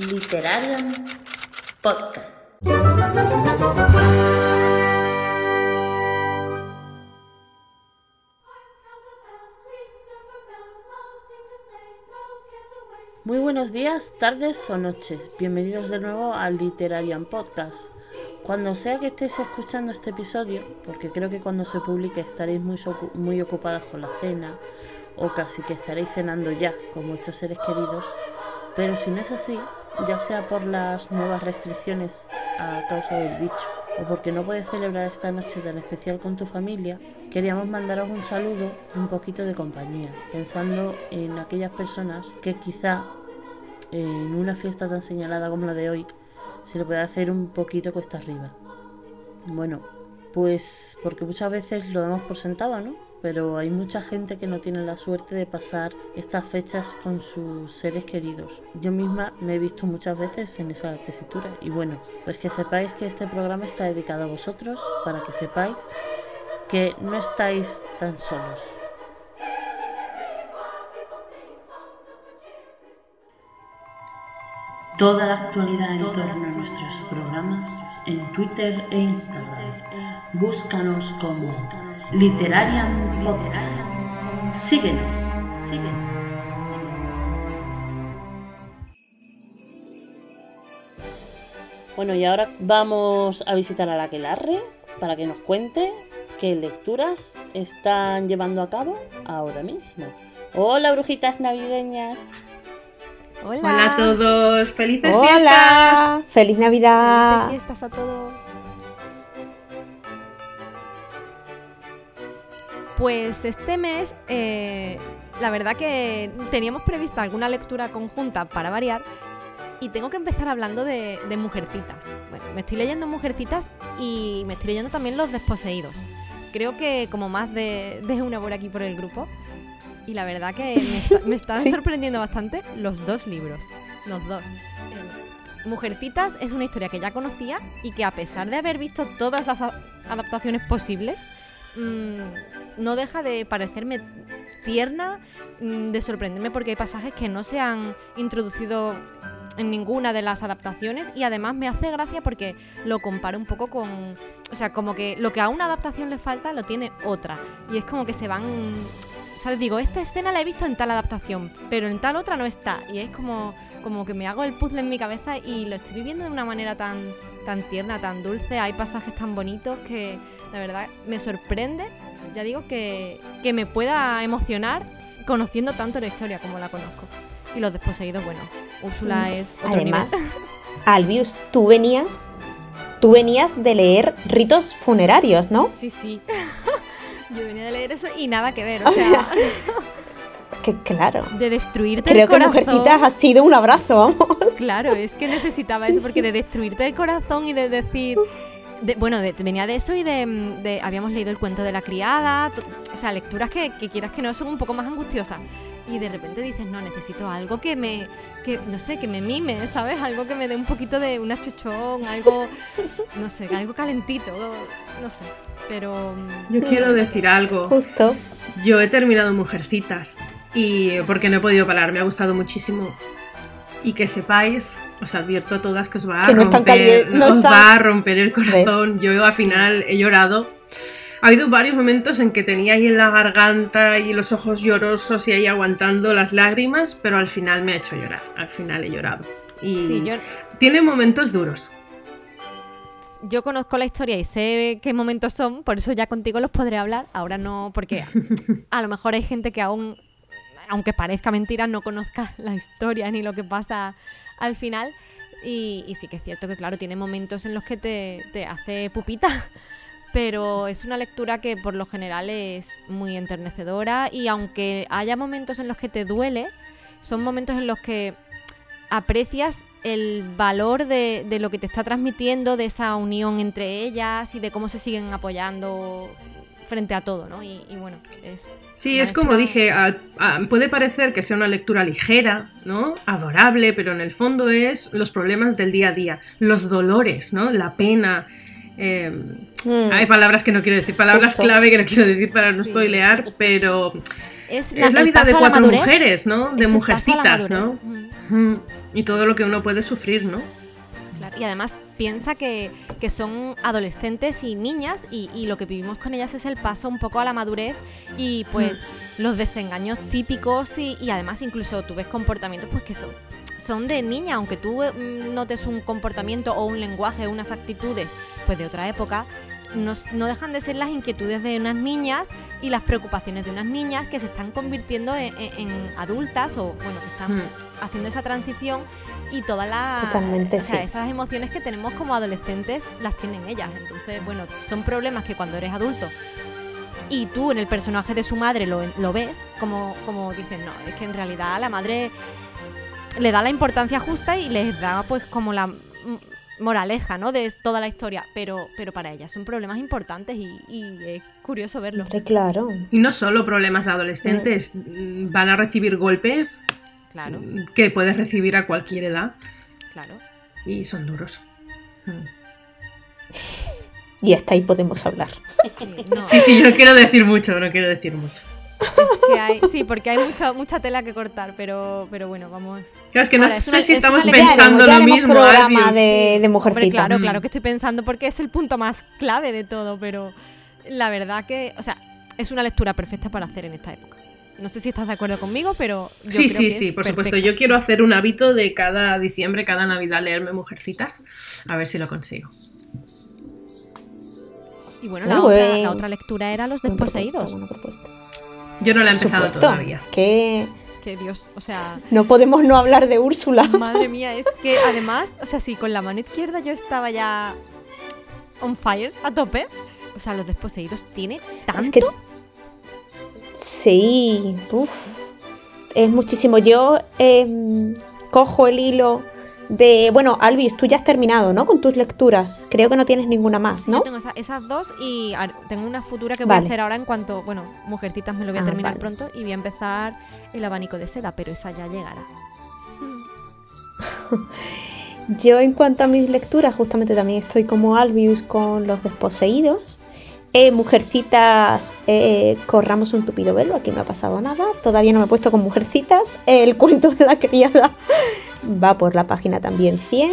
Literarium Podcast. Muy buenos días, tardes o noches. Bienvenidos de nuevo al Literarian Podcast. Cuando sea que estéis escuchando este episodio, porque creo que cuando se publique estaréis muy, muy ocupadas con la cena o casi que estaréis cenando ya con vuestros seres queridos, pero si no es así, ya sea por las nuevas restricciones a causa del bicho o porque no puedes celebrar esta noche tan especial con tu familia, queríamos mandaros un saludo y un poquito de compañía, pensando en aquellas personas que quizá en una fiesta tan señalada como la de hoy se le puede hacer un poquito cuesta arriba. Bueno, pues porque muchas veces lo damos por sentado, ¿no? Pero hay mucha gente que no tiene la suerte de pasar estas fechas con sus seres queridos. Yo misma me he visto muchas veces en esa tesitura. Y bueno, pues que sepáis que este programa está dedicado a vosotros, para que sepáis que no estáis tan solos. Toda la actualidad en torno a nuestros programas en Twitter e Instagram. Búscanos como Literarian Podcast. Síguenos, síguenos. Bueno, y ahora vamos a visitar a la Quelarre para que nos cuente qué lecturas están llevando a cabo ahora mismo. Hola, brujitas navideñas. Hola. a todos, felices Hola. fiestas. Feliz Navidad. Felices fiestas a todos. Pues este mes, eh, la verdad que teníamos prevista alguna lectura conjunta para variar y tengo que empezar hablando de, de Mujercitas. Bueno, me estoy leyendo Mujercitas y me estoy leyendo también Los Desposeídos. Creo que como más de, de una por aquí por el grupo. Y la verdad que me, está- me están Sí. sorprendiendo bastante los dos libros. Los dos. Mujercitas es una historia que ya conocía y que a pesar de haber visto todas las adaptaciones posibles, mm, no deja de parecerme tierna, mm, de sorprenderme porque hay pasajes que no se han introducido en ninguna de las adaptaciones y además me hace gracia porque lo comparo un poco con, o sea, como que lo que a una adaptación le falta lo tiene otra y es como que se van, ¿sabes? Digo, esta escena la he visto en tal adaptación, pero en tal otra no está y es como como que me hago el puzzle en mi cabeza y lo estoy viviendo de una manera tan tan tierna, tan dulce, hay pasajes tan bonitos que la verdad me sorprende, ya digo que que me pueda emocionar conociendo tanto la historia como la conozco. Y los desposeídos, bueno, Úrsula es otro Además, nivel. Albius, tú venías, tú venías de leer ritos funerarios, ¿no? Sí, sí. Yo venía de leer eso y nada que ver, o sea, Que claro. de destruirte Creo el que corazón. Mujercitas ha sido un abrazo, vamos. Claro, es que necesitaba Sí, eso, porque sí. de destruirte el corazón y de decir. de- bueno, de- venía de eso y de, de- Habíamos leído el cuento de la criada, o sea, lecturas que, que quieras que no son un poco más angustiosas. Y de repente dices, no, necesito algo que me. que no sé, que me mime, ¿sabes? Algo que me dé un poquito de un achuchón, algo. no sé, algo calentito, no sé. Pero. mm, Yo quiero decir algo. Justo. Yo he terminado Mujercitas y porque no he podido parar, me ha gustado muchísimo. Y que sepáis, os advierto a todas que os va a Que no romper, no os va a romper el corazón. Yo al final he llorado. Ha habido varios momentos en que tenía ahí en la garganta y los ojos llorosos y ahí aguantando las lágrimas, pero al final me ha hecho llorar. Al final he llorado. Y Sí, yo, tiene momentos duros. yo conozco la historia y sé qué momentos son, por eso ya contigo los podré hablar. Ahora no, porque a lo mejor hay gente que aún, aunque parezca mentira, no conozca la historia ni lo que pasa al final. Y, y sí que es cierto que, claro, tiene momentos en los que te, te hace pupita. Pero es una lectura que por lo general es muy enternecedora y aunque haya momentos en los que te duele, son momentos en los que aprecias el valor de, de lo que te está transmitiendo, de esa unión entre ellas y de cómo se siguen apoyando frente a todo, ¿no? Y, y bueno, es... Sí, es como dije, a- puede parecer que sea una lectura ligera, ¿no? Adorable, pero en el fondo es los problemas del día a día, los dolores, ¿no? La pena. Eh, Mm. Hay palabras que no quiero decir, palabras Justo. clave que no quiero decir para no Sí. spoilear, pero Es Es la vida de cuatro madurez. mujeres, ¿no? De mujercitas, ¿no? Mm. Mm, Y todo lo que uno puede sufrir, ¿no? Claro, Y además piensa que, que son adolescentes y niñas y, y lo que vivimos con ellas es el paso un poco a la madurez y pues los desengaños típicos y, y además incluso tú ves comportamientos pues que son, son de niña, aunque tú mm, notes un comportamiento o un lenguaje, unas actitudes pues de otra época, no, s- no dejan de ser las inquietudes de unas niñas y las preocupaciones de unas niñas que se están convirtiendo en, en- en adultas o bueno, que están Mm. haciendo esa transición y todas las Totalmente, o sea, sí. esas emociones que tenemos como adolescentes las tienen ellas. Entonces, bueno, son problemas que cuando eres adulto y tú en el personaje de su madre lo, lo ves, como, como dicen, no, es que en realidad la madre le da la importancia justa y les da pues como la moraleja, ¿no? De toda la historia, pero, pero para ellas son problemas importantes y, y es curioso verlo. Claro. Y no solo problemas adolescentes, mm, van a recibir golpes Claro, mm, que puedes recibir a cualquier edad claro. y son duros. Y hasta ahí podemos hablar. Sí, no, Sí, sí, yo no quiero decir mucho, no quiero decir mucho. Es que hay, sí, porque hay mucha, mucha tela que cortar, pero, pero bueno, vamos. Claro, es que no Ahora, es sé una- si es estamos pensando haremos- lo mismo, programa de, de Hombre, mujercita. claro, Mm. claro que estoy pensando porque es el punto más clave de todo, pero la verdad que, o sea, es una lectura perfecta para hacer en esta época. No sé si estás de acuerdo conmigo, pero yo Sí, creo sí, que sí, es por supuesto. perfecta. Yo quiero hacer un hábito de cada diciembre, cada Navidad, leerme Mujercitas. A ver si lo consigo. Y bueno, la, otra, la otra lectura era Los Desposeídos. propuesta. Yo no la he empezado supuesto, todavía. Que Que Dios, o sea, no podemos no hablar de Úrsula. madre mía, es que además, o sea, sí, con la mano izquierda yo estaba ya on fire, a tope. O sea, Los Desposeídos tiene tanto. Es que sí, uf, es muchísimo. Yo em, cojo el hilo de, bueno, Alvis, tú ya has terminado, ¿no? Con tus lecturas. Creo que no tienes ninguna más, Yo ¿no? tengo esa- esas dos y tengo una futura que voy a hacer ahora en cuanto, bueno, Mujercitas me lo voy a Ah, terminar vale. pronto y voy a empezar el abanico de seda, pero esa ya llegará. Yo en cuanto a mis lecturas, justamente también estoy como Albius con los desposeídos. Eh, mujercitas, eh, corramos un tupido velo, aquí no ha pasado nada. Todavía no me he puesto con mujercitas. El cuento de la criada va por la página también 100.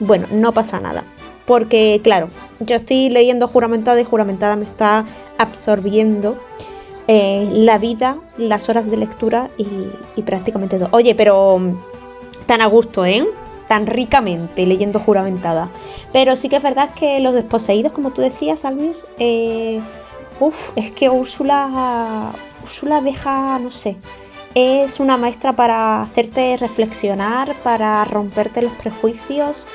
Bueno, no pasa nada. Porque, claro, yo estoy leyendo juramentada y juramentada me está absorbiendo eh, la vida, las horas de lectura y, prácticamente todo. Oye, pero mm, tan a gusto, ¿eh? Tan ricamente leyendo juramentada. Pero sí que es verdad que los desposeídos, como tú decías, Albius, eh, uf, es que Úrsula, Úrsula deja, no sé, es una maestra para hacerte reflexionar, para romperte los prejuicios,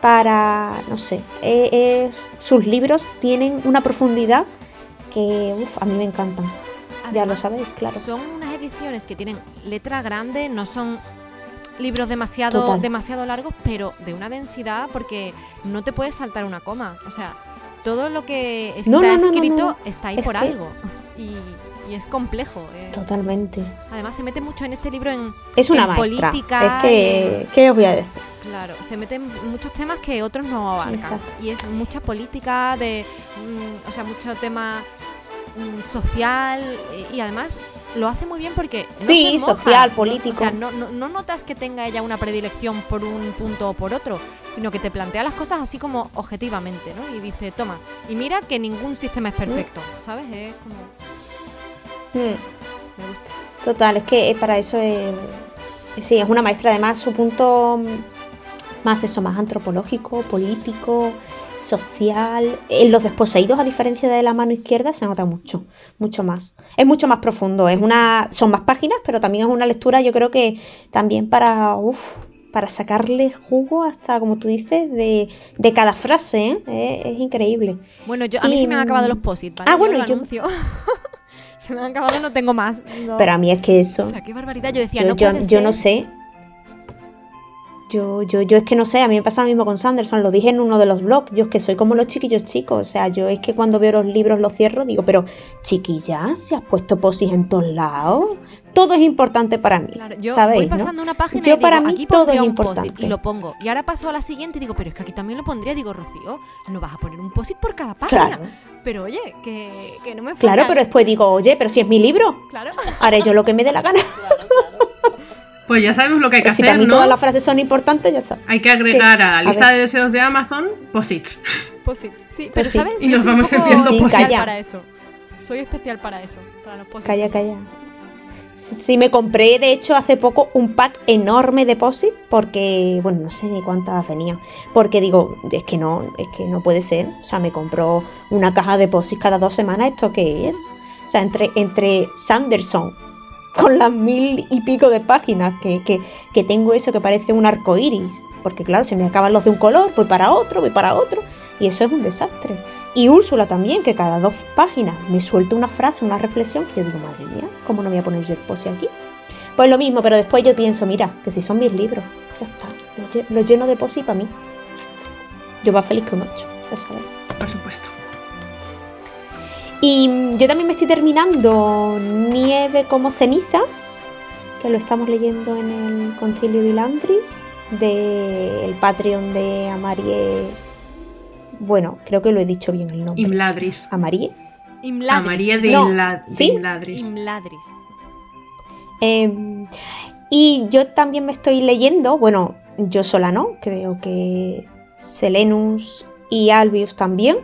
para, no sé, eh, sus libros tienen una profundidad que uf, a mí me encantan. ya lo sabéis, claro. Son unas ediciones que tienen letra grande, no son libros demasiado, Total. demasiado largos, pero de una densidad porque no te puedes saltar una coma. O sea, todo lo que está No, no, no, no, escrito está ahí Es por que- algo. Y, y es complejo. eh. Totalmente. Además, se mete mucho en este libro en. Es una en maestra. política, es que, ¿qué os voy a decir? Claro, se meten muchos temas que otros no abarcan. Exacto. Y es mucha política, de, mm, o sea, mucho tema mm, social y, y además lo hace muy bien porque no Sí, moja, social, no- político. o sea, no, no- no notas que tenga ella una predilección por un punto o por otro, sino que te plantea las cosas así como objetivamente, ¿no? Y dice, toma, y mira que ningún sistema es perfecto, ¿sabes? Es como, Mm, me gusta. Total, es que eh, para eso es, sí, es una maestra. Además, su punto mm, más eso, más antropológico, político, social. En los desposeídos, a diferencia de la mano izquierda, se nota mucho, mucho más. Es mucho más profundo. Es una, son más páginas, pero también es una lectura, yo creo que también para, uf, para sacarle jugo hasta, como tú dices, de, de cada frase. ¿eh? Es, es increíble. Bueno, yo, a mí Y, se me han acabado mm, los posits, ¿vale? ah, Yo bueno, lo yo- anuncio. se me han acabado, no tengo más. no. Pero a mí es que eso. O sea, qué barbaridad. Yo decía, yo, no yo- puede yo no sé. Yo, yo, yo es que no sé, a mí me pasa lo mismo con Sanderson, lo dije en uno de los blogs, yo es que soy como los chiquillos chicos, o sea, yo es que cuando veo los libros los cierro, digo, pero chiquilla, se has puesto posis en todos lados, todo es importante para mí. Claro, yo ¿sabéis, voy no? pasando una página Yo y digo, para mí aquí todo es importante. y lo pongo. Y ahora paso a la siguiente y digo, pero es que aquí también lo pondría. Digo, Rocío, no vas a poner un post-it por cada página. Claro, Pero oye, que, que no me claro, follan. pero después digo, oye, pero si es mi libro, Claro. haré yo lo que me dé la gana. Claro, claro. Pues ya sabemos lo que hay que Pero si para hacer, mí ¿no? todas las frases son importantes, ya sabes. Hay que agregar ¿Qué? a la lista de deseos de Amazon posits. Post-its. Sí, pero Pues sí. ¿sabes? Y Yo nos vamos poco enviando Sí, calla. para eso. Soy especial para eso, para los post-its. Calla, calla. Sí, me compré de hecho hace poco un pack enorme de POSIT porque, bueno, no sé ni cuántas venían. Porque digo, es que no, es que no puede ser. O sea, me compró una caja de POSIT cada dos semanas. ¿Esto qué es? O sea, entre, entre Sanderson con las mil y pico de páginas que, que, que tengo eso que parece un arco iris. Porque claro, se me acaban los de un color, voy para otro, voy para otro. Y eso es un desastre. Y Úrsula también, que cada dos páginas me suelta una frase, una reflexión, que yo digo, madre mía, ¿cómo no voy a poner yo el pose aquí? Pues lo mismo, pero después yo pienso, mira, que si son mis libros, ya está, lo lle- lo lleno de pose para mí. Yo más feliz que un 8, ya sabes. Por supuesto. Y mm, yo también me estoy terminando Nieve como cenizas, que lo estamos leyendo en el Concilio de Landris, del Patreon de Amarie. Bueno, creo que lo he dicho bien el nombre. Imladris. Amarie. A Imladris. María de, No, Imla- ¿sí? Imladris. Imladris. Eh, y yo también me estoy leyendo, bueno, yo sola no, creo que Selenus y Albius también.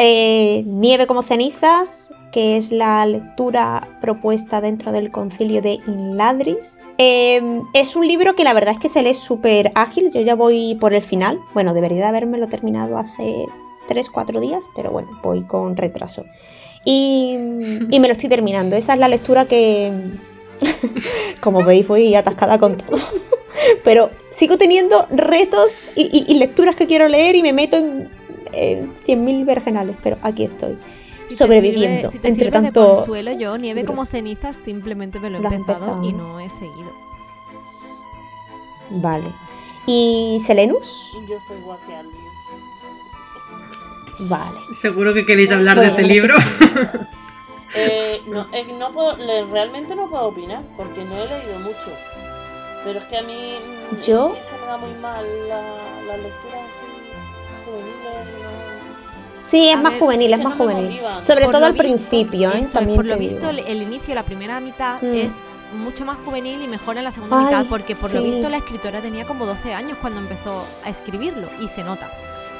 eh, Nieve como cenizas, que es la lectura propuesta dentro del concilio de Inladris. Eh, es un libro que la verdad es que se lee súper ágil, yo ya voy por el final. Bueno, debería de habérmelo terminado hace 3-4 días, pero bueno, voy con retraso. Y, me lo estoy terminando. Esa es la lectura que, como veis, voy atascada con todo. Pero sigo teniendo retos y lecturas que quiero leer y me meto en, en 100.000 vergenales, pero aquí estoy. Si te sobreviviendo. sirve- si te entre sirve de tanto. consuelo, yo nieve como cenizas simplemente me lo he empezado empezado, y ¿no? he seguido. Vale. ¿Y Selenus? Yo estoy igual que. Vale. Seguro que queréis hablar Bueno, de este libro. Eh, no, no puedo, realmente no puedo opinar porque no he leído mucho. Pero es que a mí mm, Yo- sí se me da muy mal la, la lectura así juveniles. Sí, es A más ver, juvenil, es que más juvenil. Sobre Por todo al visto, principio, ¿eh? eso También por lo digo. visto, el, el inicio, la primera mitad, Mm. es mucho más juvenil y mejor en la segunda Ay, mitad, porque por lo visto la escritora tenía como 12 años cuando empezó a escribirlo y se nota.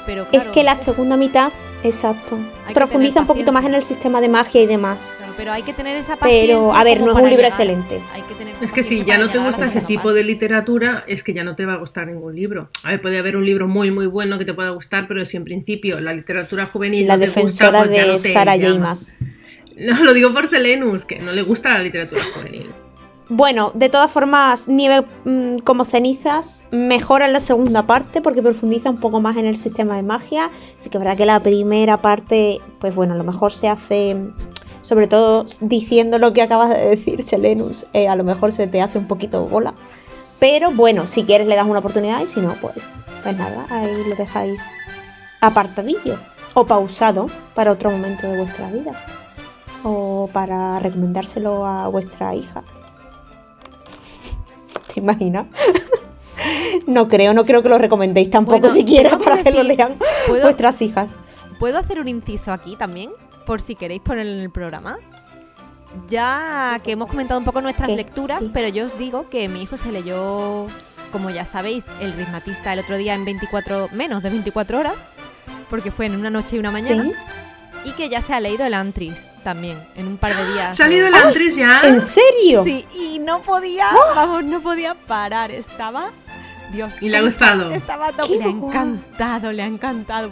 Pero Es que la segunda mitad, exacto, profundiza un poquito más en el sistema de magia y demás. claro, pero hay que tener esa paciencia. Pero, a ver, no es un libro llegar. excelente. Hay que tener esa Es que si ya no te gusta ese tipo de literatura, es que ya no te va a gustar ningún libro. A ver, puede haber un libro muy, muy bueno que te pueda gustar, pero si en principio la literatura juvenil La no te gusta, defensora pues ya de no te Sara. No, lo digo por Selenus, que no le gusta la literatura juvenil. Bueno, de todas formas, Nieve mm, como cenizas mejora en la segunda parte porque profundiza un poco más en el sistema de magia. Sí que verdad que la primera parte, pues bueno, a lo mejor se hace, sobre todo diciendo lo que acabas de decir, Selenus, eh, a lo mejor se te hace un poquito bola. Pero bueno, si quieres le das una oportunidad y si no, pues, pues nada, ahí lo dejáis apartadillo o pausado para otro momento de vuestra vida. O para recomendárselo a vuestra hija. ¿Te imaginas? No creo, no creo que lo recomendéis tampoco Bueno, siquiera para que lo lean ¿puedo- vuestras hijas. ¿Puedo hacer un inciso aquí también? Por si queréis ponerlo en el programa. Ya que hemos comentado un poco nuestras ¿Qué? lecturas, Sí. pero yo os digo que mi hijo se leyó, como ya sabéis, El Ritmatista el otro día en 24, menos de 24 horas, porque fue en una noche y una mañana, ¿Sí? y que ya se ha leído el Antris también, en un par de días. ¿Ha salido el Antris ya? ¿En serio? Sí, y no podía, vamos, no podía parar, estaba... Dios. ¿Y le ha gustado? Estaba a ¡Qué tope. Le ha encantado, le ha encantado.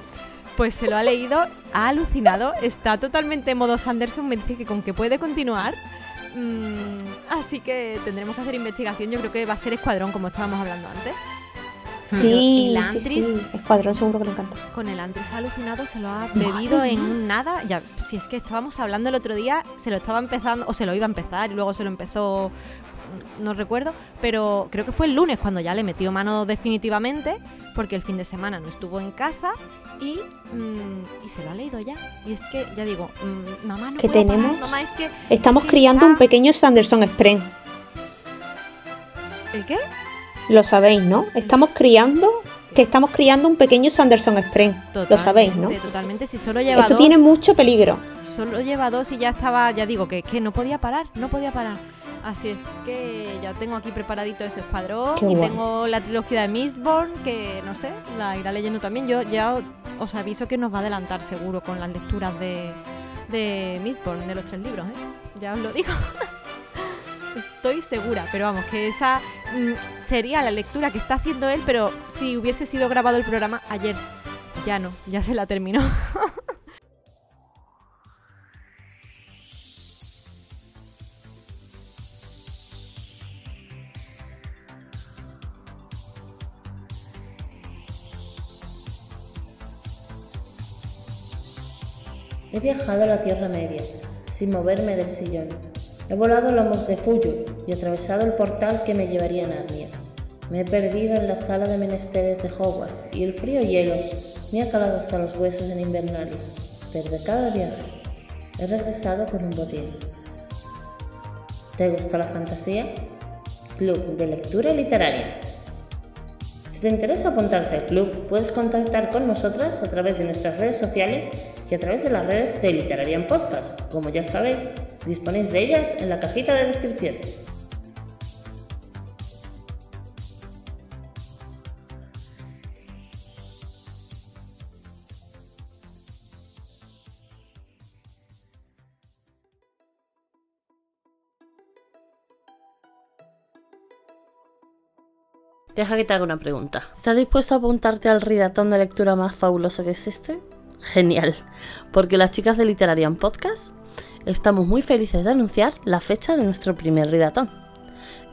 Pues se lo ha leído, ha alucinado, está totalmente en modo Sanderson, me dice que con que puede continuar. Mm, así que tendremos que hacer investigación, yo creo que va a ser escuadrón, como estábamos hablando antes. Sí, ¿Y la sí, sí. Antris? Escuadrón seguro que le encanta. Con el Antris alucinado, se lo ha Madre bebido en un nada. Ya, si es que estábamos hablando el otro día, se lo estaba empezando, o se lo iba a empezar, y luego se lo empezó, no recuerdo, pero creo que fue el lunes cuando ya le metió mano definitivamente, porque el fin de semana no estuvo en casa y, mm, y se lo ha leído ya. Y es que, ya digo, mm, mamá, no ¿Qué puedo parar, tenemos? mamá, es que Estamos que criando un pequeño Sanderson Spren. ¿El qué? Lo sabéis, ¿no? Estamos criando, que estamos criando un pequeño Sanderson Spring. Lo sabéis, ¿no? Totalmente, si solo lleva Esto dos, tiene mucho peligro. Solo lleva dos y ya estaba, ya digo, que, que no podía parar, no podía parar. Así es que ya tengo aquí preparadito ese escuadrón Qué y guay. tengo la trilogía de Mistborn, que no sé, la irá leyendo también. Yo ya os aviso que nos va a adelantar seguro con las lecturas de, de Mistborn, de los tres libros, ¿eh? Ya os lo digo. Estoy segura, pero vamos, que esa mm, sería la lectura que está haciendo él, pero si hubiese sido grabado el programa ayer, ya no, ya se la terminó. He viajado a la Tierra Media, sin moverme del sillón. He volado lomos de Fuyur y atravesado el portal que me llevaría a Narnia. Me he perdido en la sala de menesteres de Hogwarts y el frío hielo me ha calado hasta los huesos en Invernalia. Pero de cada viaje he regresado con un botín. ¿Te gusta la fantasía? Club de Lectura Literaria. Si te interesa apuntarte al club, puedes contactar con nosotras a través de nuestras redes sociales y a través de las redes de Literarian Podcast. Como ya sabéis, disponéis de ellas en la cajita de descripción. Deja que te haga una pregunta. ¿Estás dispuesto a apuntarte al ridatón de lectura más fabuloso que existe? Genial, porque las chicas de Literarian Podcast estamos muy felices de anunciar la fecha de nuestro primer ridatón,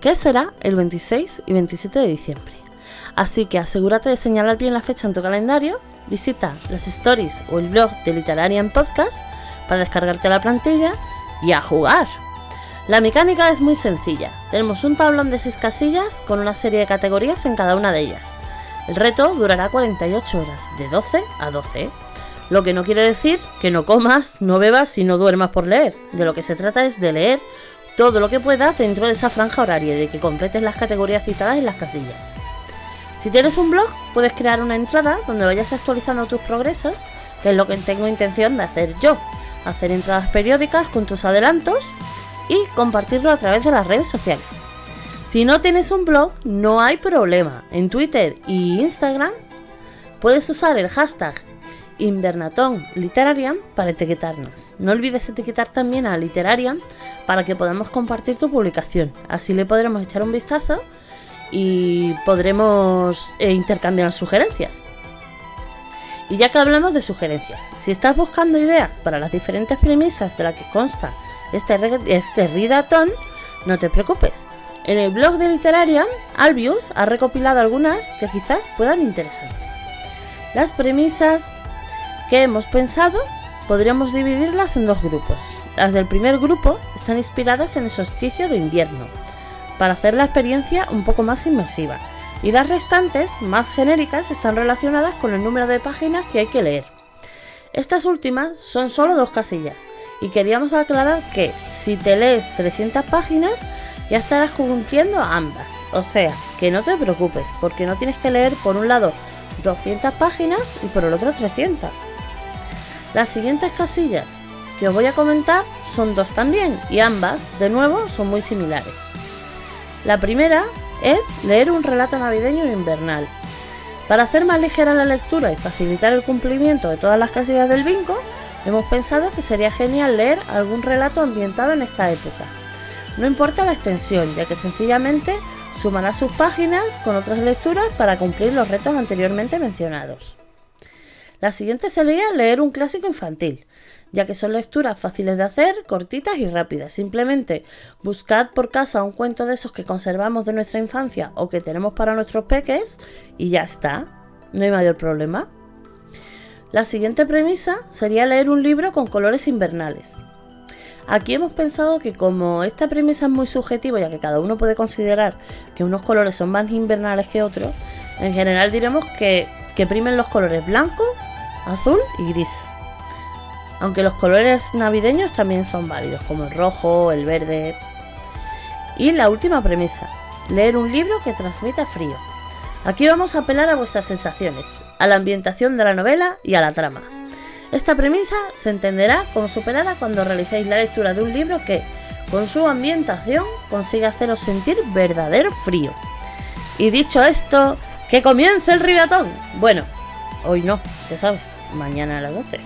que será el 26 y 27 de diciembre. Así que asegúrate de señalar bien la fecha en tu calendario, visita las stories o el blog de Literarian Podcast para descargarte la plantilla y a jugar. La mecánica es muy sencilla. Tenemos un tablón de 6 casillas con una serie de categorías en cada una de ellas. El reto durará 48 horas, de 12 a 12. Lo que no quiere decir que no comas, no bebas y no duermas por leer. De lo que se trata es de leer todo lo que puedas dentro de esa franja horaria y de que completes las categorías citadas en las casillas. Si tienes un blog, puedes crear una entrada donde vayas actualizando tus progresos, que es lo que tengo intención de hacer yo. Hacer entradas periódicas con tus adelantos y compartirlo a través de las redes sociales. Si no tienes un blog, no hay problema. En Twitter y Instagram puedes usar el hashtag Invernaton Literarian para etiquetarnos. No olvides etiquetar también a Literarian para que podamos compartir tu publicación. Así le podremos echar un vistazo y podremos eh, intercambiar sugerencias. Y ya que hablamos de sugerencias, si estás buscando ideas para las diferentes premisas de las que consta este, este ridatón, no te preocupes. En el blog de Literaria, Albius ha recopilado algunas que quizás puedan interesarte. Las premisas hemos pensado podríamos dividirlas en dos grupos. Las del primer grupo están inspiradas en el solsticio de invierno, para hacer la experiencia un poco más inmersiva, y las restantes, más genéricas, están relacionadas con el número de páginas que hay que leer. Estas últimas son solo dos casillas, y queríamos aclarar que si te lees 300 páginas, ya estarás cumpliendo ambas. O sea, que no te preocupes, porque no tienes que leer por un lado 200 páginas y por el otro 300. Las siguientes casillas que os voy a comentar son dos también, y ambas, de nuevo, son muy similares. La primera es leer un relato navideño invernal. Para hacer más ligera la lectura y facilitar el cumplimiento de todas las casillas del bingo, hemos pensado que sería genial leer algún relato ambientado en esta época. No importa la extensión, ya que sencillamente sumará sus páginas con otras lecturas para cumplir los retos anteriormente mencionados. La siguiente sería leer un clásico infantil, ya que son lecturas fáciles de hacer, cortitas y rápidas. Simplemente buscad por casa un cuento de esos que conservamos de nuestra infancia o que tenemos para nuestros peques y ya está. No hay mayor problema. La siguiente premisa sería leer un libro con colores invernales. Aquí hemos pensado que como esta premisa es muy subjetiva, ya que cada uno puede considerar que unos colores son más invernales que otros, en general diremos que, que primen los colores blanco, azul y gris. Aunque los colores navideños también son válidos, como el rojo, el verde. Y la última premisa. leer un libro que transmita frío. Aquí vamos a apelar a vuestras sensaciones, a la ambientación de la novela y a la trama. Esta premisa se entenderá como superada cuando realicéis la lectura de un libro que, con su ambientación, consigue haceros sentir verdadero frío. Y dicho esto, ¡que comience el ridatón! Bueno, hoy no, ya sabes, mañana a las 12.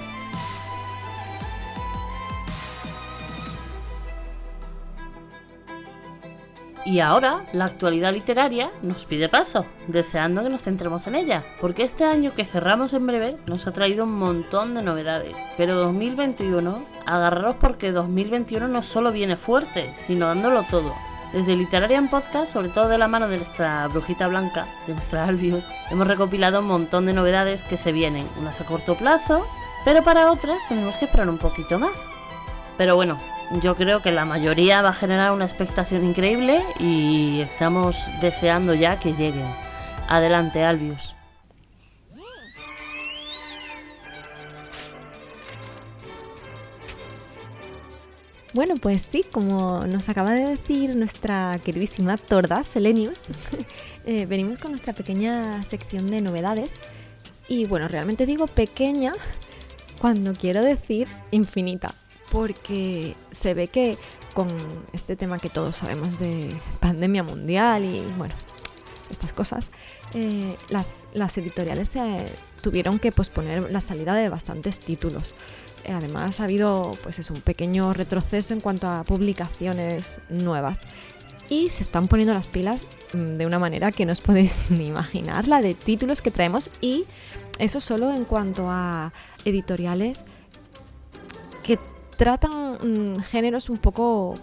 Y ahora la actualidad literaria nos pide paso, deseando que nos centremos en ella, porque este año que cerramos en breve nos ha traído un montón de novedades, pero 2021, agarraros porque 2021 no solo viene fuerte, sino dándolo todo. Desde Literarian Podcast, sobre todo de la mano de nuestra brujita blanca, de nuestra Albios, hemos recopilado un montón de novedades que se vienen, unas a corto plazo, pero para otras tenemos que esperar un poquito más. Pero bueno, yo creo que la mayoría va a generar una expectación increíble y estamos deseando ya que lleguen. Adelante, Albius. Bueno, pues sí, como nos acaba de decir nuestra queridísima Torda, Selenius, eh, venimos con nuestra pequeña sección de novedades. Y bueno, realmente digo pequeña cuando quiero decir infinita porque se ve que con este tema que todos sabemos de pandemia mundial y bueno, estas cosas, eh, las, editoriales tuvieron que posponer la salida de bastantes títulos. Además ha habido pues es un pequeño retroceso en cuanto a publicaciones nuevas. Y se están poniendo las pilas mm, de una manera que no os podéis ni imaginar la de títulos que traemos. Y eso solo en cuanto a editoriales que tratan mm, géneros un poco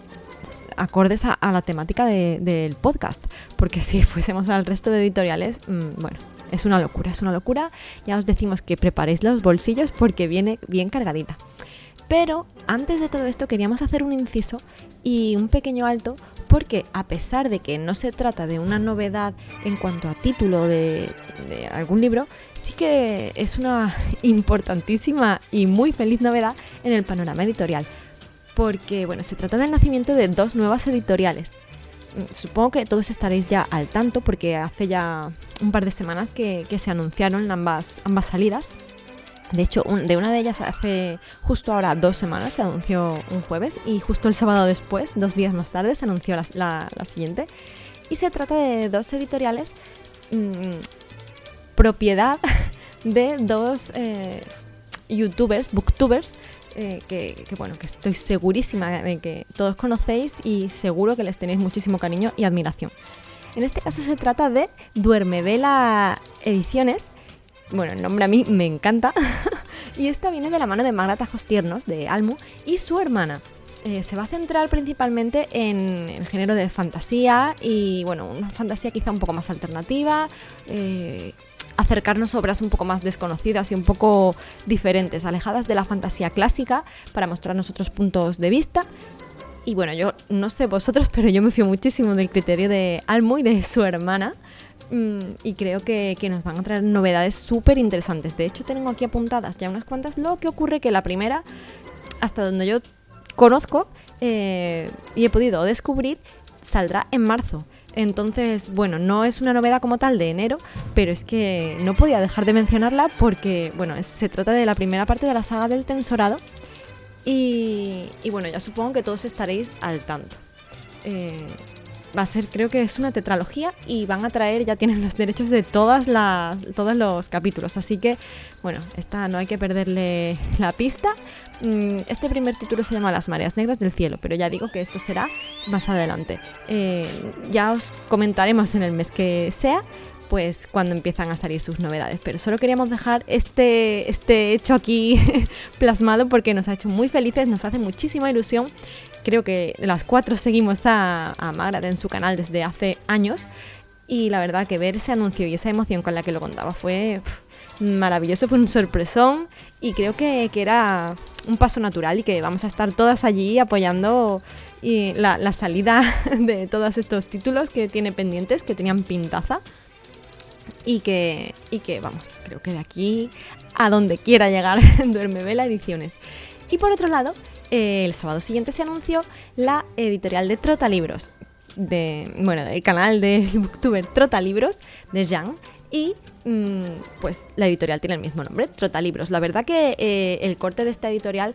acordes a, la temática del podcast, porque si fuésemos al resto de editoriales, mm, bueno, es una locura, es una locura. Ya os decimos que preparéis los bolsillos porque viene bien cargadita. Pero antes de todo esto queríamos hacer un inciso y un pequeño alto porque a pesar de que no se trata de una novedad en cuanto a título de, algún libro, sí que es una importantísima y muy feliz novedad en el panorama editorial. Porque, bueno, se trata del nacimiento de dos nuevas editoriales. Supongo que todos estaréis ya al tanto porque hace ya un par de semanas que, se anunciaron ambas, ambas salidas. De hecho, de una de ellas hace justo ahora dos semanas se anunció un jueves y justo el sábado después, dos días más tarde, se anunció la, siguiente. Y se trata de dos editoriales mm, propiedad de dos eh, youtubers, booktubers, eh, que, bueno, que estoy segurísima de que todos conocéis y seguro que les tenéis muchísimo cariño y admiración. En este caso se trata de Duerme Vela Ediciones bueno, el nombre a mí me encanta. y esta viene de la mano de Magda Tajos Tiernos, de Almu, y su hermana. Eh, se va a centrar principalmente en el género de fantasía y, bueno, una fantasía quizá un poco más alternativa. Eh, acercarnos a obras un poco más desconocidas y un poco diferentes, alejadas de la fantasía clásica, para mostrarnos otros puntos de vista. Y bueno, yo no sé vosotros, pero yo me fío muchísimo del criterio de Almu y de su hermana. Mm, y creo que, nos van a traer novedades súper interesantes. De hecho, tengo aquí apuntadas ya unas cuantas. Lo que ocurre que la primera, hasta donde yo conozco eh, y he podido descubrir, saldrá en marzo. Entonces, bueno, no es una novedad como tal de enero, pero es que no podía dejar de mencionarla porque, bueno, se trata de la primera parte de la saga del Tensorado. Y, bueno, ya supongo que todos estaréis al tanto. Eh, va a ser, creo que es una tetralogía y van a traer, ya tienen los derechos de todas las, todos los capítulos. Así que, bueno, esta no hay que perderle la pista. Mm, este primer título se llama Las mareas negras del cielo, pero ya digo que esto será más adelante. Eh, ya os comentaremos en el mes que sea pues cuando empiezan a salir sus novedades. Pero solo queríamos dejar este, este hecho aquí plasmado porque nos ha hecho muy felices, nos hace muchísima ilusión creo que las cuatro seguimos a, a en su canal desde hace años y la verdad que ver ese anuncio y esa emoción con la que lo contaba fue maravilloso, fue un sorpresón y creo que, era un paso natural y que vamos a estar todas allí apoyando y la, salida de todos estos títulos que tiene pendientes, que tenían pintaza y que, y que vamos, creo que de aquí a donde quiera llegar Duerme Vela Ediciones. Y por otro lado, el sábado siguiente se anunció la editorial de Trota Libros. de, bueno, del canal de booktuber Trotalibros de Jean y mm, pues la editorial tiene el mismo nombre, Trotalibros. La verdad que eh, el corte de esta editorial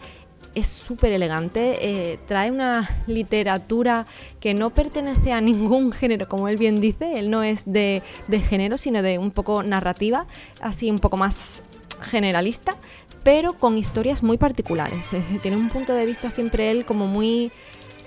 es súper elegante, eh, trae una literatura que no pertenece a ningún género, como él bien dice, él no es de, de género, sino de un poco narrativa, así un poco más generalista, pero con historias muy particulares. tiene un punto de vista siempre él como muy,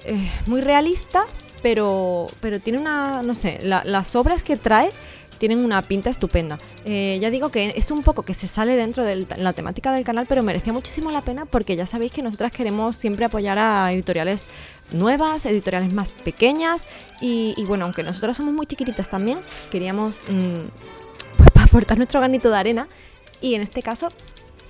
eh, muy realista, pero, pero tiene una, no sé, las obras que trae tienen una pinta estupenda. Eh, ya digo que es un poco que se sale dentro de la temática del canal, pero merecía muchísimo la pena porque ya sabéis que nosotras queremos siempre apoyar a editoriales nuevas, editoriales más pequeñas y, bueno, aunque nosotras somos muy chiquititas también, queríamos mm, pues, aportar nuestro granito de arena y en este caso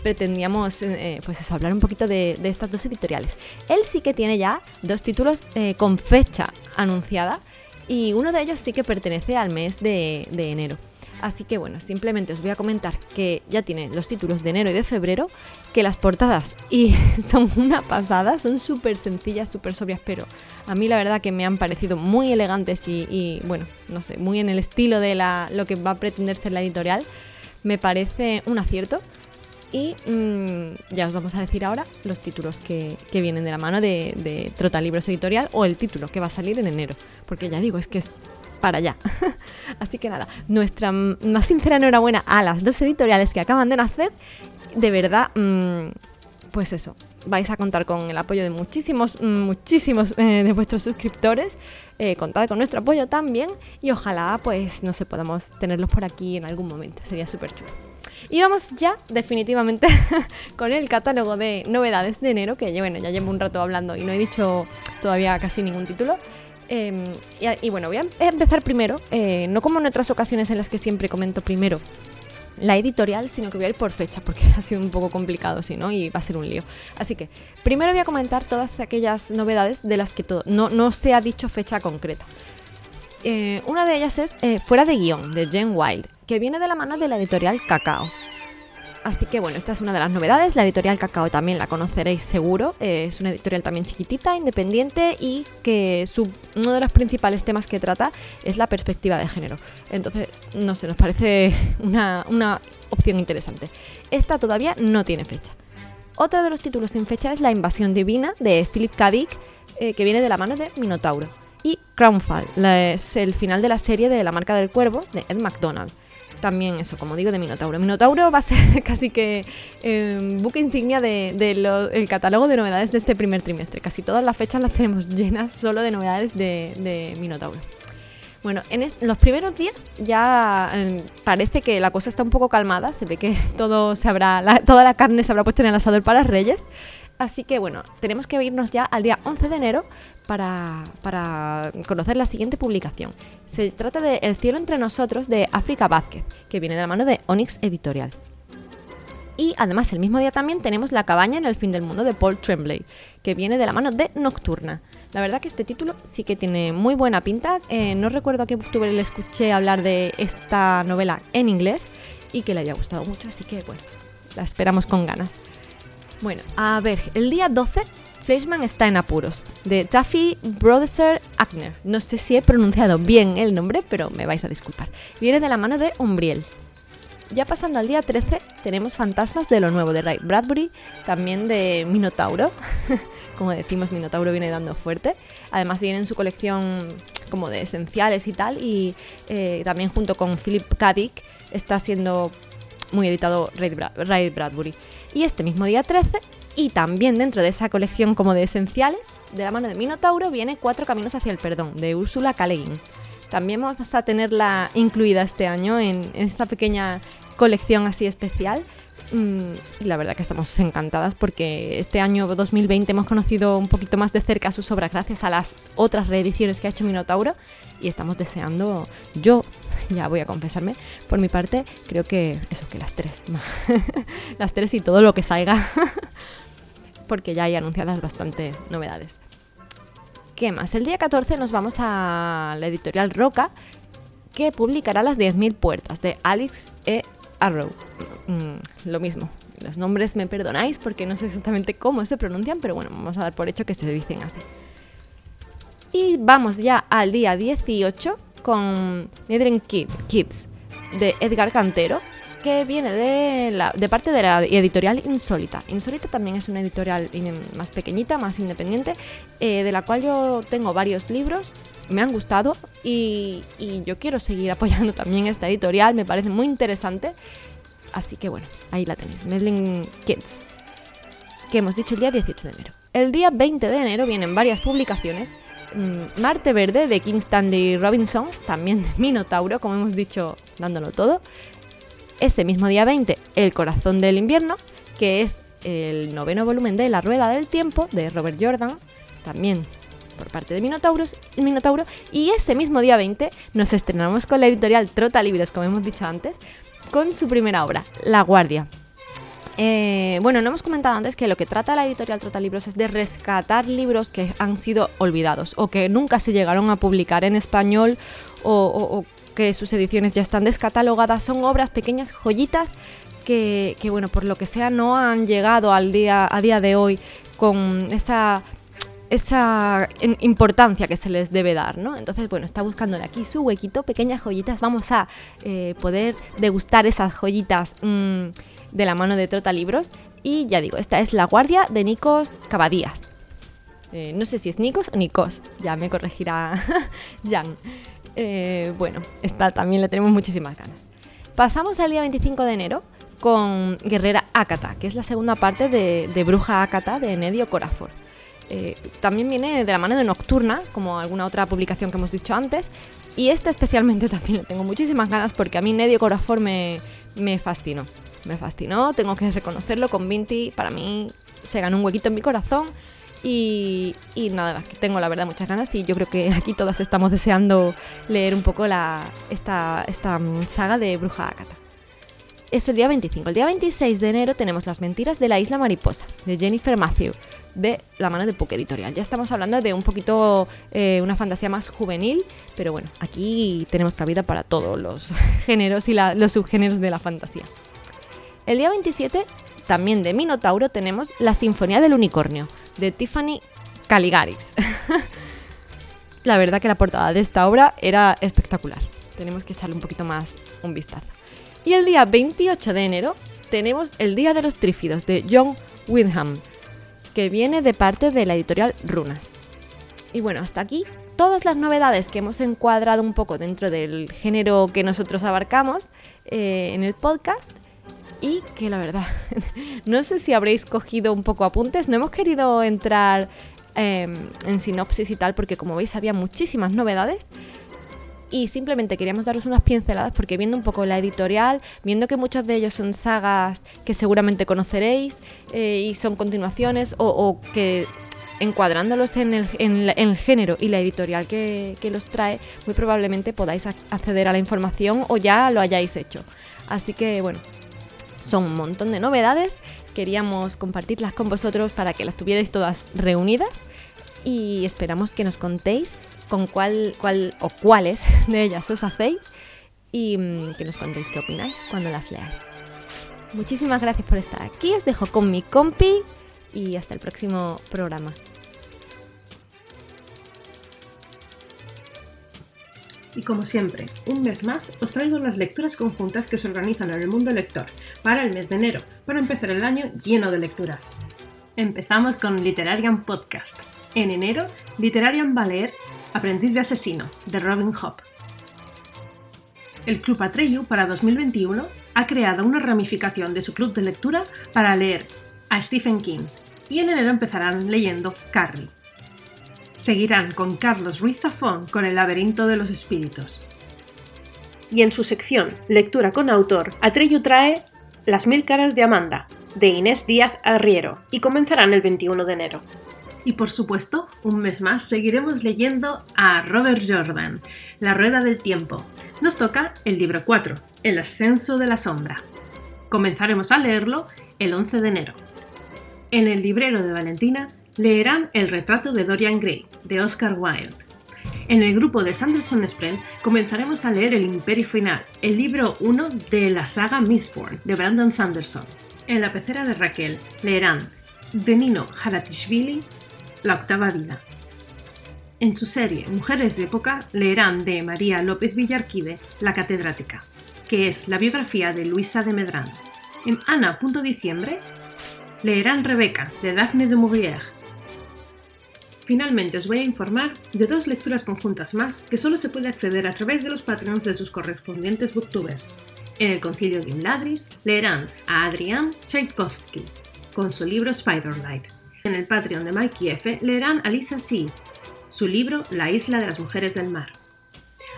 pretendíamos eh, pues eso, hablar un poquito de, estas dos editoriales. Él sí que tiene ya dos títulos eh, con fecha anunciada y uno de ellos sí que pertenece al mes de, enero. Así que bueno, simplemente os voy a comentar que ya tiene los títulos de enero y de febrero, que las portadas y son una pasada, son súper sencillas, súper sobrias, pero a mí la verdad que me han parecido muy elegantes y, bueno, no sé, muy en el estilo de la, lo que va a pretender ser la editorial. Me parece un acierto. Y mm, ya os vamos a decir ahora los títulos que, vienen de la mano de, de Trota Libros Editorial o el título que va a salir en enero. Porque ya digo, es que es para allá. Así que nada, nuestra más sincera enhorabuena a las dos editoriales que acaban de nacer. De verdad, mm, pues eso, vais a contar con el apoyo de muchísimos, muchísimos eh, de vuestros suscriptores. Eh, contad con nuestro apoyo también y ojalá pues no sé, podamos tenerlos por aquí en algún momento. Sería súper chulo. Y vamos ya definitivamente con el catálogo de novedades de enero, que bueno, ya llevo un rato hablando y no he dicho todavía casi ningún título. Em, y, bueno, voy a empezar primero, eh, no como en otras ocasiones en las que siempre comento primero la editorial, sino que voy a ir por fecha, porque ha sido un poco complicado, si no, y va a ser un lío. Así que, primero voy a comentar todas aquellas novedades de las que no, no se ha dicho fecha concreta. Eh, una de ellas es eh, Fuera de guion, de Jen Wild, que viene de la mano de la editorial Cacao. Así que bueno, esta es una de las novedades. La editorial Cacao también la conoceréis seguro. Eh, es una editorial también chiquitita, independiente y que uno de los principales temas que trata es la perspectiva de género. Entonces, no sé, nos parece una, opción interesante. Esta todavía no tiene fecha. Otro de los títulos sin fecha es La invasión divina de Philip K. Dick, que viene de la mano de Minotauro y Crownfall, es el final de la serie de La marca del cuervo de Ed McDonald. También eso, como digo, de Minotauro. Minotauro va a ser casi que eh, buque insignia del de, catálogo de novedades de este primer trimestre. Casi todas las fechas las tenemos llenas solo de novedades de, Minotauro. Bueno, en, los primeros días ya em, parece que la cosa está un poco calmada, se ve que todo se habrá, toda la carne se habrá puesto en el asador para Reyes, Así que bueno, tenemos que irnos ya al día 11 de enero para, conocer la siguiente publicación. Se trata de El cielo entre nosotros de África Vázquez, que viene de la mano de Onyx Editorial. Y además el mismo día también tenemos La cabaña en el fin del mundo de Paul Tremblay, que viene de la mano de Nocturna. La verdad que este título sí que tiene muy buena pinta. Eh, no recuerdo a qué booktuber le escuché hablar de esta novela en inglés y que le haya gustado mucho, así que bueno, la esperamos con ganas. Bueno, a ver, el día 12 Fleischmann está en apuros, de Taffy Brodeser Agner. No sé si he pronunciado bien el nombre, pero me vais a disculpar. Viene de la mano de Umbriel. Ya pasando al día 13, tenemos Fantasmas de lo Nuevo de Ray Bradbury, también de Minotauro. como decimos, Minotauro viene dando fuerte. Además viene en su colección como de esenciales y tal, y eh, también junto con Philip K. está siendo muy editado Ray Bradbury. Y este mismo día 13, y también dentro de esa colección como de esenciales, de la mano de Minotauro, viene Cuatro Caminos hacia el Perdón, de Úrsula K. También vamos a tenerla incluida este año en, esta pequeña colección así especial. Mm, y la verdad que estamos encantadas porque este año 2020 hemos conocido un poquito más de cerca sus obras gracias a las otras reediciones que ha hecho Minotauro y estamos deseando, yo ya voy a confesarme, por mi parte, creo que eso, que las tres, las tres y todo lo que salga, porque ya hay anunciadas bastantes novedades. ¿Qué más? El día 14 nos vamos a la editorial Roca, que publicará Las 10.000 puertas de Alex E. Arrow. Mm, lo mismo. Los nombres me perdonáis porque no sé exactamente cómo se pronuncian, pero bueno, vamos a dar por hecho que se dicen así. Y vamos ya al día 18 con Nedren Kids de Edgar Cantero, que viene de, la, de parte de la editorial Insólita. Insólita también es una editorial más pequeñita, más independiente, eh, de la cual yo tengo varios libros, me han gustado y, yo quiero seguir apoyando también esta editorial, me parece muy interesante. Así que bueno, ahí la tenéis, Medlin Kids, que hemos dicho el día 18 de enero. El día 20 de enero vienen varias publicaciones. Mm, Marte Verde de King Stanley Robinson, también de Minotauro, como hemos dicho, dándolo todo. Ese mismo día 20, El Corazón del Invierno, que es el noveno volumen de La Rueda del Tiempo de Robert Jordan, también por parte de Minotauros, Minotauro. Y ese mismo día 20 nos estrenamos con la editorial Trota Libros, como hemos dicho antes, con su primera obra, La Guardia. Eh, bueno, no hemos comentado antes que lo que trata la editorial Trota Libros es de rescatar libros que han sido olvidados o que nunca se llegaron a publicar en español o, que sus ediciones ya están descatalogadas. Son obras pequeñas, joyitas que, bueno, por lo que sea no han llegado al día, a día de hoy con esa esa importancia que se les debe dar, ¿no? Entonces, bueno, está buscándole aquí su huequito, pequeñas joyitas. Vamos a eh, poder degustar esas joyitas mm, de la mano de Trota Libros. Y ya digo, esta es La Guardia de Nikos Cabadías. Eh, no sé si es Nikos o Nikos, ya me corregirá Jan. Eh, bueno, esta también le tenemos muchísimas ganas. Pasamos al día 25 de enero con Guerrera Akata, que es la segunda parte de, Bruja Akata de Nedio Corafor. Eh, también viene de la mano de Nocturna, como alguna otra publicación que hemos dicho antes. Y este especialmente también le tengo muchísimas ganas porque a mí Nedio Corafor me, me fascinó. Me fascinó, tengo que reconocerlo con Vinti. Para mí se ganó un huequito en mi corazón. Y, y nada, tengo la verdad muchas ganas y yo creo que aquí todas estamos deseando leer un poco la, esta, esta mm, saga de Bruja Akata es el día 25. El día 26 de enero tenemos Las mentiras de la isla mariposa, de Jennifer Matthew, de la mano de Puck Editorial. Ya estamos hablando de un poquito eh, una fantasía más juvenil, pero bueno, aquí tenemos cabida para todos los géneros y los subgéneros de la fantasía. El día 27, también de Minotauro, tenemos La Sinfonía del Unicornio, de Tiffany Caligaris. la verdad que la portada de esta obra era espectacular. Tenemos que echarle un poquito más un vistazo. Y el día 28 de enero tenemos El Día de los Trífidos de John Wyndham, que viene de parte de la editorial Runas. Y bueno, hasta aquí todas las novedades que hemos encuadrado un poco dentro del género que nosotros abarcamos eh, en el podcast. Y que la verdad, no sé si habréis cogido un poco apuntes, no hemos querido entrar em, en sinopsis y tal, porque como veis había muchísimas novedades y simplemente queríamos daros unas pinceladas porque viendo un poco la editorial, viendo que muchos de ellos son sagas que seguramente conoceréis eh, y son continuaciones o, que encuadrándolos en el, género y la editorial que, los trae, muy probablemente podáis acceder a la información o ya lo hayáis hecho. Así que bueno, son un montón de novedades, queríamos compartirlas con vosotros para que las tuvierais todas reunidas y esperamos que nos contéis con cuál, cuál o cuáles de ellas os hacéis y mm, que nos contéis qué opináis cuando las leáis. Muchísimas gracias por estar aquí, os dejo con mi compi y hasta el próximo programa. Y como siempre, un mes más os traigo las lecturas conjuntas que se organizan en el mundo lector para el mes de enero, para empezar el año lleno de lecturas. Empezamos con Literarian Podcast. En enero, Literarian va a leer Aprendiz de asesino, de Robin Hobb. El Club Atreyu para 2021 ha creado una ramificación de su club de lectura para leer a Stephen King y en enero empezarán leyendo Carrie. Seguirán con Carlos Ruiz Zafón con El laberinto de los espíritus. Y en su sección Lectura con autor, Atreyu trae Las mil caras de Amanda, de Inés Díaz Arriero, y comenzarán el 21 de enero. Y por supuesto, un mes más seguiremos leyendo a Robert Jordan, La Rueda del Tiempo. Nos toca el libro 4, El Ascenso de la Sombra. Comenzaremos a leerlo el 11 de enero. En el librero de Valentina leerán El retrato de Dorian Gray, de Oscar Wilde. En el grupo de Sanderson Sprint comenzaremos a leer El Imperio Final, el libro 1 de la saga Mistborn, de Brandon Sanderson. En la pecera de Raquel leerán de Nino Haratishvili la octava vida. En su serie Mujeres de época leerán de María López Villarquide La catedrática, que es la biografía de Luisa de Medrán. En Ana. Diciembre leerán Rebeca de Daphne de Maurier. Finalmente os voy a informar de dos lecturas conjuntas más que solo se puede acceder a través de los patreons de sus correspondientes booktubers. En el concilio de Imladris leerán a Adrián Tchaikovsky con su libro Spiderlight. En el Patreon de Mikey F leerán a Lisa C su libro La isla de las mujeres del mar.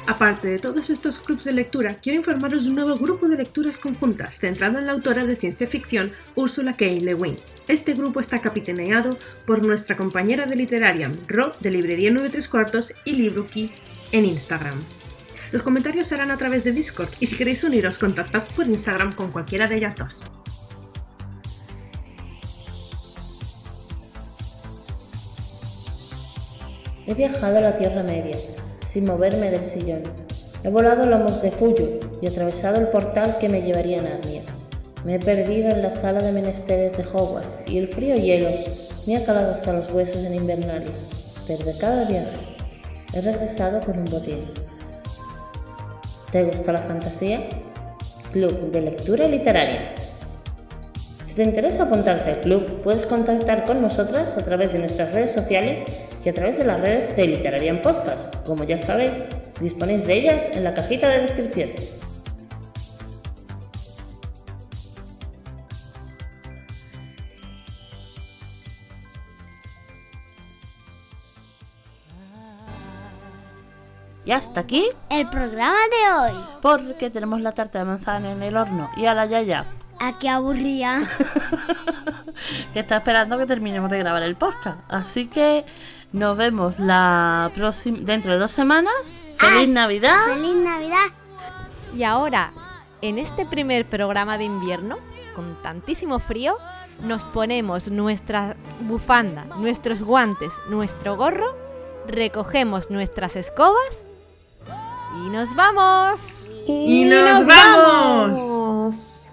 Aparte de todos estos clubs de lectura, quiero informaros de un nuevo grupo de lecturas conjuntas centrado en la autora de ciencia ficción Ursula K. Le Guin. Este grupo está capitaneado por nuestra compañera de Literariam, Ro, de Librería 93 Cuartos y Libruki en Instagram. Los comentarios serán a través de Discord y si queréis uniros, contactad por Instagram con cualquiera de ellas dos. He viajado a la Tierra Media, sin moverme del sillón. He volado lomos de Fuyur y atravesado el portal que me llevaría a Narnia. Me he perdido en la sala de menesteres de Hogwarts y el frío hielo me ha calado hasta los huesos en Invernalia. Pero de cada viaje he regresado con un botín. ¿Te gusta la fantasía? Club de Lectura Literaria. Si te interesa apuntarte al club, puedes contactar con nosotras a través de nuestras redes sociales y a través de las redes de Literarian Podcast. Como ya sabéis, disponéis de ellas en la cajita de descripción. Y hasta aquí el programa de hoy. Porque tenemos la tarta de manzana en el horno y a la yaya. ¿A qué aburría? que está esperando que terminemos de grabar el podcast. Así que nos vemos la próxima dentro de dos semanas. ¡Feliz Navidad! ¡Feliz Navidad! Y ahora, en este primer programa de invierno, con tantísimo frío, nos ponemos nuestra bufanda, nuestros guantes, nuestro gorro, recogemos nuestras escobas y nos vamos. Y, nos, vamos.